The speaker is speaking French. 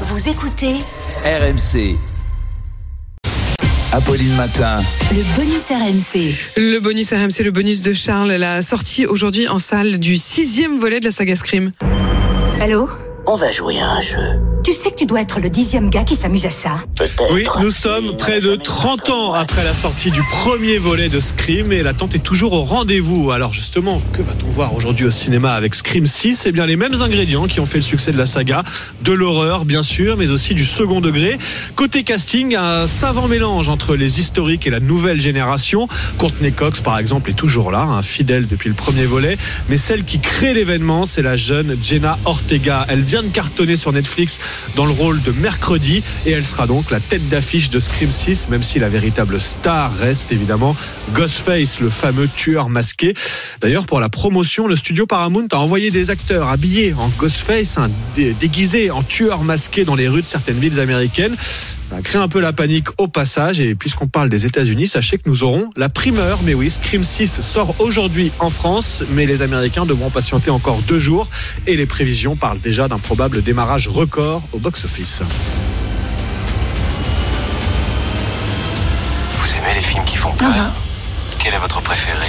Vous écoutez RMC. Apolline Matin. le bonus RMC. Le bonus RMC, le bonus de Charles, la sortie aujourd'hui en salle du sixième volet de la saga Scream. Allô? On va jouer à un jeu. Tu sais que tu dois être le dixième gars qui s'amuse à ça. Oui, nous sommes près de 30 ans après la sortie du premier volet de Scream et l'attente est toujours au rendez-vous. Alors justement, que va-t-on voir aujourd'hui au cinéma avec Scream 6 Eh bien les mêmes ingrédients qui ont fait le succès de la saga, de l'horreur bien sûr, mais aussi du second degré. Côté casting, un savant mélange entre les historiques et la nouvelle génération. Courtney Cox par exemple est toujours là, un fidèle depuis le premier volet, mais celle qui crée l'événement, c'est la jeune Jenna Ortega. Elle vient de cartonner sur Netflix dans le rôle de mercredi. Et elle sera donc la tête d'affiche de Scream 6 même si la véritable star reste évidemment Ghostface le fameux tueur masqué. D'ailleurs pour la promotion le studio Paramount a envoyé des acteurs habillés en Ghostface hein, dé- déguisés en tueurs masqués dans les rues de certaines villes américaines. Ça a créé un peu la panique au passage. Et puisqu'on parle des États-Unis, sachez que nous aurons la primeur. Mais oui, Scream 6 sort aujourd'hui en France, mais les Américains devront patienter encore deux jours. Et les prévisions parlent déjà d'un probable démarrage record au box-office. Vous aimez les films qui font peur Quel est votre préféré?